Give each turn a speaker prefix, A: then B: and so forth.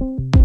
A: Bye.